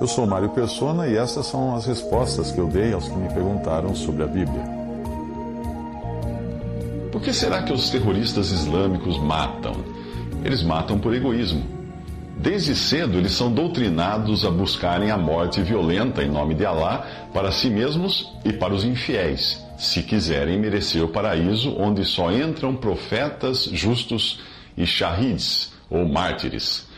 Eu sou Mário Persona e essas são as respostas que eu dei aos que me perguntaram sobre a Bíblia. Por que será que os terroristas islâmicos matam? Eles matam por egoísmo. Desde cedo, eles são doutrinados a buscarem a morte violenta em nome de Alá para si mesmos e para os infiéis, se quiserem merecer o paraíso onde só entram profetas justos e shahids, ou mártires.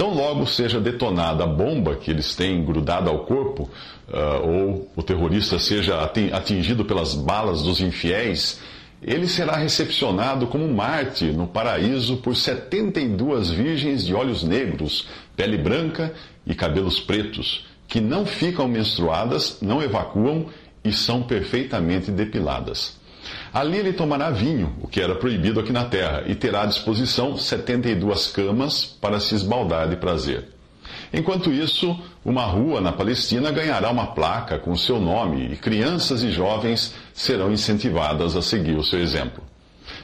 Tão logo seja detonada a bomba que eles têm grudada ao corpo, uh, ou o terrorista seja atingido pelas balas dos infiéis, ele será recepcionado como mártir no paraíso por 72 virgens de olhos negros, pele branca e cabelos pretos, que não ficam menstruadas, não evacuam e são perfeitamente depiladas. Ali ele tomará vinho, o que era proibido aqui na terra, e terá à disposição 72 camas para se esbaldar de prazer. Enquanto isso, uma rua na Palestina ganhará uma placa com seu nome e crianças e jovens serão incentivadas a seguir o seu exemplo.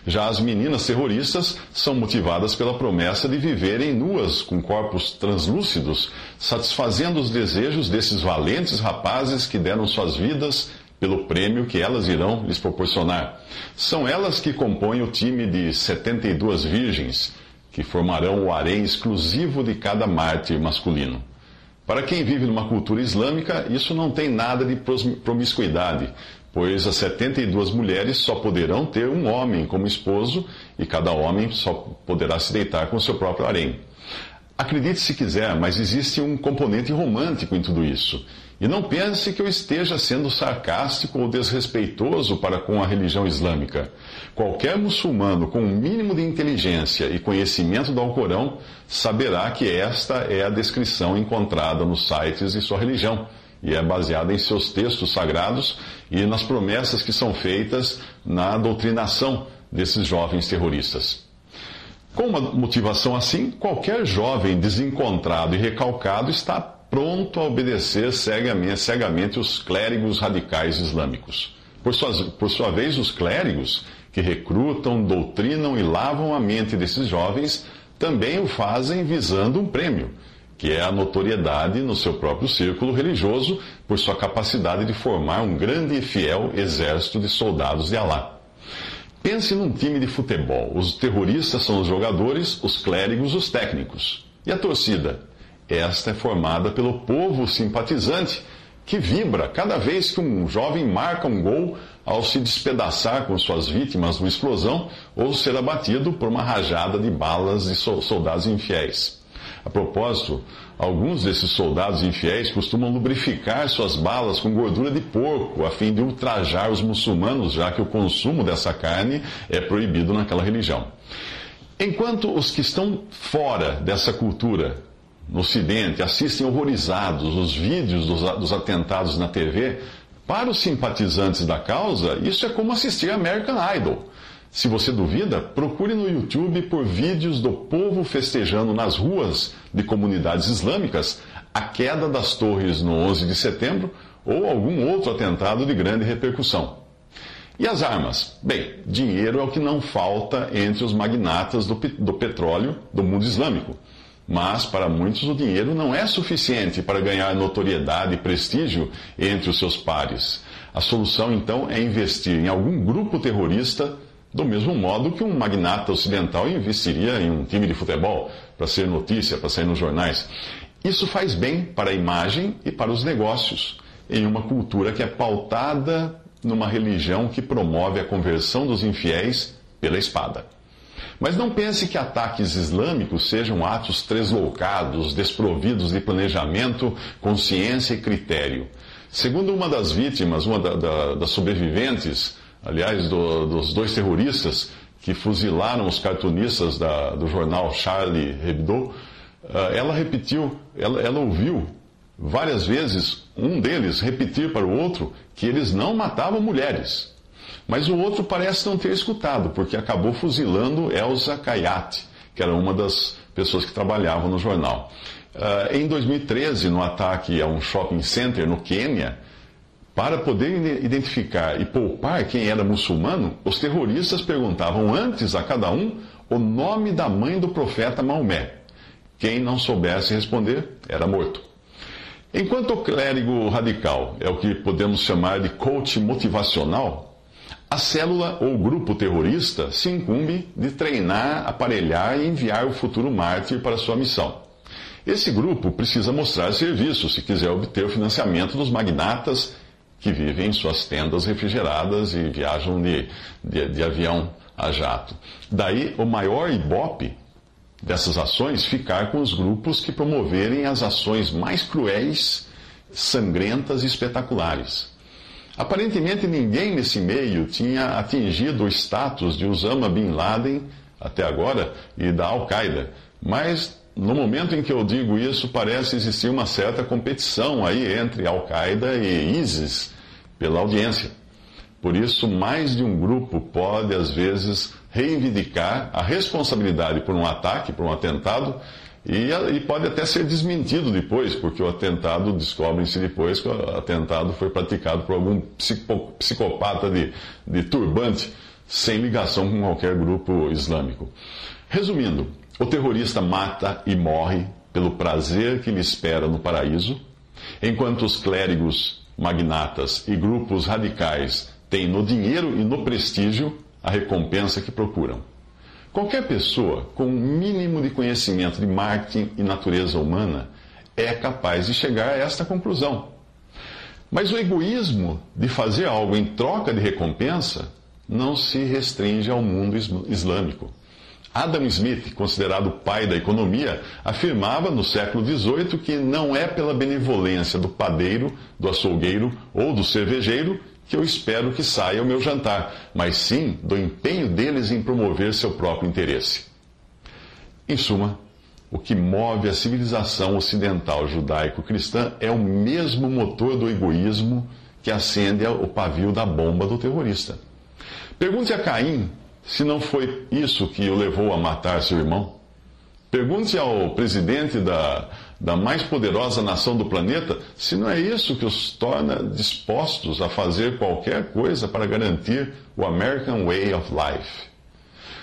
Já as meninas terroristas são motivadas pela promessa de viverem nuas com corpos translúcidos, satisfazendo os desejos desses valentes rapazes que deram suas vidas pelo prêmio que elas irão lhes proporcionar. São elas que compõem o time de 72 virgens, que formarão o harém exclusivo de cada mártir masculino. Para quem vive numa cultura islâmica, isso não tem nada de promiscuidade, pois as 72 mulheres só poderão ter um homem como esposo e cada homem só poderá se deitar com o seu próprio harém. Acredite se quiser, mas existe um componente romântico em tudo isso. E não pense que eu esteja sendo sarcástico ou desrespeitoso para com a religião islâmica. Qualquer muçulmano com um mínimo de inteligência e conhecimento do Alcorão saberá que esta é a descrição encontrada nos sites de sua religião e é baseada em seus textos sagrados e nas promessas que são feitas na doutrinação desses jovens terroristas. Com uma motivação assim, qualquer jovem desencontrado e recalcado está pronto a obedecer cegamente, os clérigos radicais islâmicos. Por, suas, por sua vez, os clérigos, que recrutam, doutrinam e lavam a mente desses jovens, também o fazem visando um prêmio, que é a notoriedade no seu próprio círculo religioso por sua capacidade de formar um grande e fiel exército de soldados de Alá. Pense num time de futebol. Os terroristas são os jogadores, os clérigos, os técnicos. E a torcida? Esta é formada pelo povo simpatizante que vibra cada vez que um jovem marca um gol ao se despedaçar com suas vítimas numa explosão ou ser abatido por uma rajada de balas de soldados infiéis. A propósito, alguns desses soldados infiéis costumam lubrificar suas balas com gordura de porco, a fim de ultrajar os muçulmanos, já que o consumo dessa carne é proibido naquela religião. Enquanto os que estão fora dessa cultura no Ocidente assistem horrorizados os vídeos dos, dos, atentados na TV, para os simpatizantes da causa, isso é como assistir American Idol. Se você duvida, procure no YouTube por vídeos do povo festejando nas ruas de comunidades islâmicas a queda das torres no 11 de setembro ou algum outro atentado de grande repercussão. E as armas? Bem, dinheiro é o que não falta entre os magnatas do, do petróleo do mundo islâmico. Mas, para muitos, o dinheiro não é suficiente para ganhar notoriedade e prestígio entre os seus pares. A solução, então, é investir em algum grupo terrorista, do mesmo modo que um magnata ocidental investiria em um time de futebol, para ser notícia, para sair nos jornais. Isso faz bem para a imagem e para os negócios, em uma cultura que é pautada numa religião que promove a conversão dos infiéis pela espada. Mas não pense que ataques islâmicos sejam atos tresloucados, desprovidos de planejamento, consciência e critério. Segundo uma das vítimas, uma da, da, das sobreviventes, aliás, do, dos dois terroristas que fuzilaram os cartunistas da, do jornal Charlie Hebdo, ah, ela repetiu, ela, ela ouviu várias vezes um deles repetir para o outro que eles não matavam mulheres. Mas o outro parece não ter escutado, porque acabou fuzilando Elsa Kayat, que era uma das pessoas que trabalhavam no jornal. Uh, em 2013, no ataque a um shopping center no Quênia, para poder identificar e poupar quem era muçulmano, os terroristas perguntavam antes a cada um o nome da mãe do profeta Maomé. Quem não soubesse responder era morto. Enquanto o clérigo radical é o que podemos chamar de coach motivacional, a célula ou grupo terrorista se incumbe de treinar, aparelhar e enviar o futuro mártir para sua missão. Esse grupo precisa mostrar serviço se quiser obter o financiamento dos magnatas que vivem em suas tendas refrigeradas e viajam de, de, de avião a jato. Daí o maior ibope dessas ações ficar com os grupos que promoverem as ações mais cruéis, sangrentas e espetaculares. Aparentemente ninguém nesse meio tinha atingido o status de Osama Bin Laden até agora e da Al-Qaeda, mas no momento em que eu digo isso, parece existir uma certa competição aí entre Al-Qaeda e ISIS pela audiência. Por isso, mais de um grupo pode, às vezes, reivindicar a responsabilidade por um ataque, por um atentado, e, e pode até ser desmentido depois, porque o atentado, descobrem-se depois que o atentado foi praticado por algum psicopata de, de turbante, sem ligação com qualquer grupo islâmico. Resumindo, o terrorista mata e morre pelo prazer que lhe espera no paraíso, enquanto os clérigos, magnatas e grupos radicais têm no dinheiro e no prestígio a recompensa que procuram. Qualquer pessoa com um mínimo de conhecimento de marketing e natureza humana é capaz de chegar a esta conclusão. Mas o egoísmo de fazer algo em troca de recompensa não se restringe ao mundo islâmico. Adam Smith, considerado o pai da economia, afirmava no século XVIII que não é pela benevolência do padeiro, do açougueiro ou do cervejeiro que eu espero que saia o meu jantar, mas sim do empenho deles em promover seu próprio interesse. Em suma, o que move a civilização ocidental judaico-cristã é o mesmo motor do egoísmo que acende o pavio da bomba do terrorista. Pergunte a Caim se não foi isso que o levou a matar seu irmão? Pergunte ao presidente da, da mais poderosa nação do planeta se não é isso que os torna dispostos a fazer qualquer coisa para garantir o American Way of Life.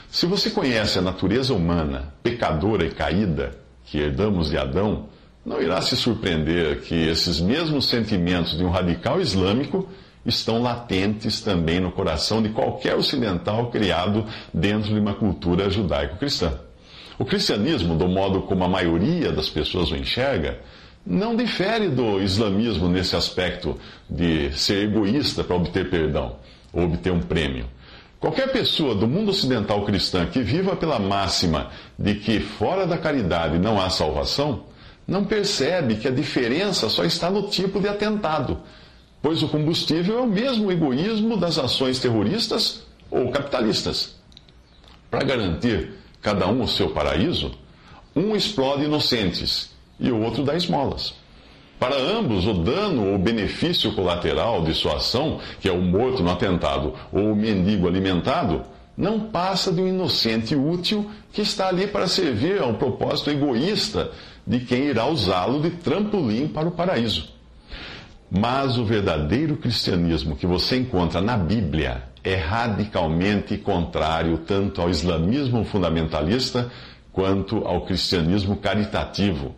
Se você conhece a natureza humana, pecadora e caída, que herdamos de Adão, não irá se surpreender que esses mesmos sentimentos de um radical islâmico estão latentes também no coração de qualquer ocidental criado dentro de uma cultura judaico-cristã. O cristianismo, do modo como a maioria das pessoas o enxerga, não difere do islamismo nesse aspecto de ser egoísta para obter perdão ou obter um prêmio. Qualquer pessoa do mundo ocidental cristã que viva pela máxima de que fora da caridade não há salvação, não percebe que a diferença só está no tipo de atentado pois o combustível é o mesmo egoísmo das ações terroristas ou capitalistas. Para garantir cada um o seu paraíso, um explode inocentes e o outro dá esmolas. Para ambos, o dano ou benefício colateral de sua ação, que é o morto no atentado ou o mendigo alimentado, não passa de um inocente útil que está ali para servir a um propósito egoísta de quem irá usá-lo de trampolim para o paraíso. Mas o verdadeiro cristianismo que você encontra na Bíblia é radicalmente contrário tanto ao islamismo fundamentalista quanto ao cristianismo caritativo,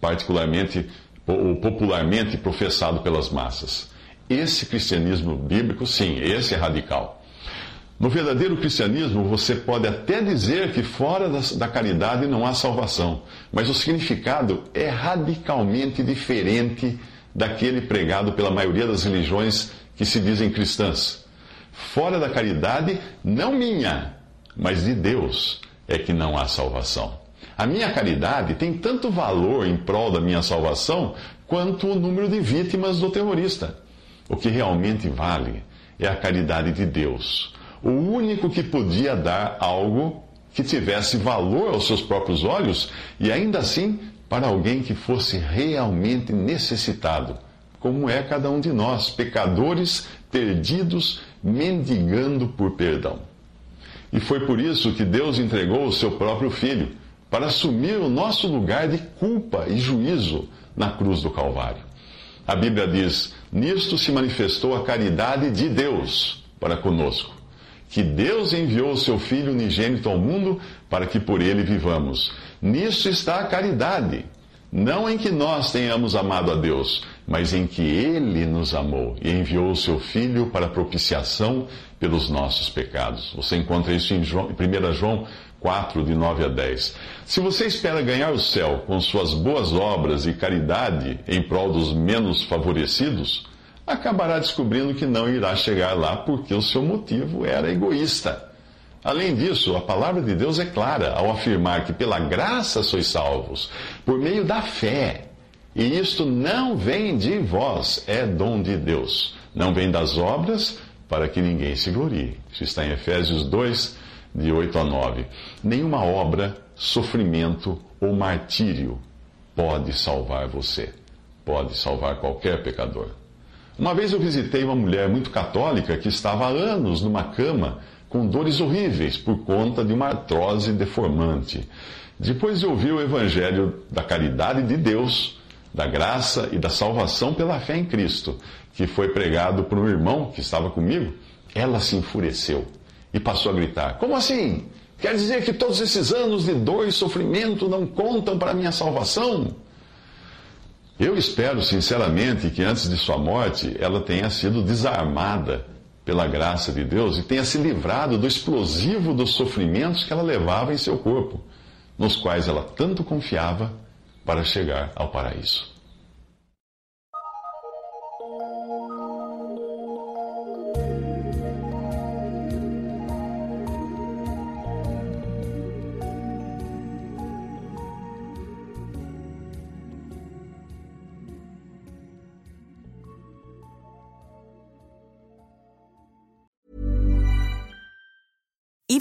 particularmente ou popularmente professado pelas massas. Esse cristianismo bíblico, sim, esse é radical. No verdadeiro cristianismo, você pode até dizer que fora da, caridade não há salvação, mas o significado é radicalmente diferente daquele pregado pela maioria das religiões que se dizem cristãs. Fora da caridade, não minha, mas de Deus, é que não há salvação. A minha caridade tem tanto valor em prol da minha salvação quanto o número de vítimas do terrorista. O que realmente vale é a caridade de Deus. o único que podia dar algo que tivesse valor aos seus próprios olhos e ainda assim para alguém que fosse realmente necessitado, como é cada um de nós, pecadores perdidos, mendigando por perdão. E foi por isso que Deus entregou o seu próprio Filho, para assumir o nosso lugar de culpa e juízo na cruz do Calvário. A Bíblia diz: Nisto se manifestou a caridade de Deus para conosco, que Deus enviou o seu Filho unigênito ao mundo para que por ele vivamos. Nisso está a caridade. Não em que nós tenhamos amado a Deus, mas em que Ele nos amou e enviou o seu Filho para propiciação pelos nossos pecados. Você encontra isso em 1 João 4, de 9 a 10. Se você espera ganhar o céu com suas boas obras e caridade em prol dos menos favorecidos, acabará descobrindo que não irá chegar lá porque o seu motivo era egoísta. Além disso, a palavra de Deus é clara ao afirmar que pela graça sois salvos, por meio da fé. E isto não vem de vós, é dom de Deus. Não vem das obras, para que ninguém se glorie. Isso está em Efésios 2, de 8 a 9. Nenhuma obra, sofrimento ou martírio pode salvar você. Pode salvar qualquer pecador. Uma vez eu visitei uma mulher muito católica que estava há anos numa cama com dores horríveis por conta de uma artrose deformante. Depois de ouvir o Evangelho da caridade de Deus, da graça e da salvação pela fé em Cristo, que foi pregado por um irmão que estava comigo, ela se enfureceu e passou a gritar: Como assim? Quer dizer que todos esses anos de dor e sofrimento não contam para a minha salvação? Eu espero sinceramente que antes de sua morte ela tenha sido desarmada pela graça de Deus, e tenha se livrado do explosivo dos sofrimentos que ela levava em seu corpo, nos quais ela tanto confiava para chegar ao paraíso.